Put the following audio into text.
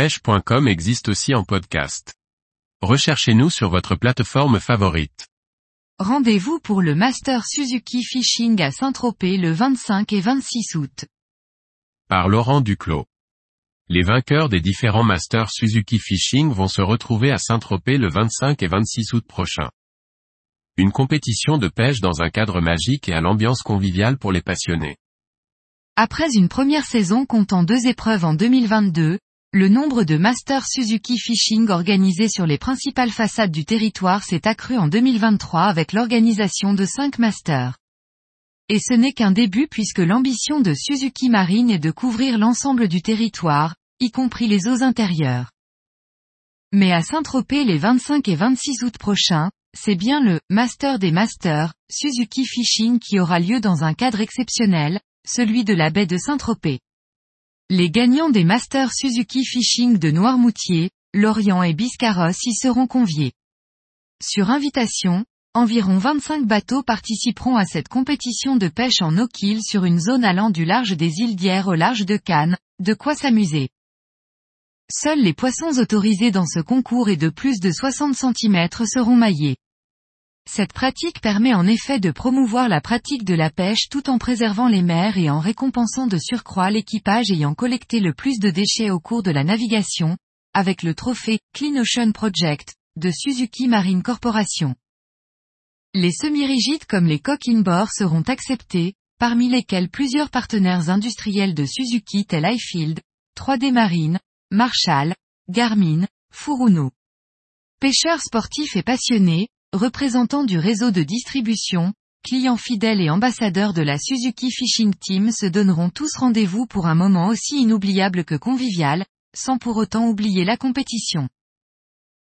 pêche.com existe aussi en podcast. Recherchez-nous sur votre plateforme favorite. Rendez-vous pour le Master Suzuki Fishing à Saint-Tropez le 25 et 26 août. Par Laurent Duclos. Les vainqueurs des différents Masters Suzuki Fishing vont se retrouver à Saint-Tropez le 25 et 26 août prochain. Une compétition de pêche dans un cadre magique et à l'ambiance conviviale pour les passionnés. Après une première saison comptant deux épreuves en 2022, le nombre de Masters Suzuki Fishing organisés sur les principales façades du territoire s'est accru en 2023 avec l'organisation de 5 Masters. Et ce n'est qu'un début puisque l'ambition de Suzuki Marine est de couvrir l'ensemble du territoire, y compris les eaux intérieures. Mais à Saint-Tropez les 25 et 26 août prochains, c'est bien le Master des Masters, Suzuki Fishing qui aura lieu dans un cadre exceptionnel, celui de la baie de Saint-Tropez. Les gagnants des Masters Suzuki Fishing de Noirmoutier, Lorient et Biscarrosse y seront conviés. Sur invitation, environ 25 bateaux participeront à cette compétition de pêche en eau sur une zone allant du large des îles d'Hier au large de Cannes, de quoi s'amuser. Seuls les poissons autorisés dans ce concours et de plus de 60 cm seront maillés. Cette pratique permet en effet de promouvoir la pratique de la pêche tout en préservant les mers et en récompensant de surcroît l'équipage ayant collecté le plus de déchets au cours de la navigation, avec le trophée Clean Ocean Project, de Suzuki Marine Corporation. Les semi-rigides comme les coques in-bord seront acceptés, parmi lesquels plusieurs partenaires industriels de Suzuki tels iField, 3D Marine, Marshall, Garmin, Furuno. Pêcheurs sportifs et passionnés, représentants du réseau de distribution, clients fidèles et ambassadeurs de la Suzuki Fishing Team se donneront tous rendez-vous pour un moment aussi inoubliable que convivial, sans pour autant oublier la compétition.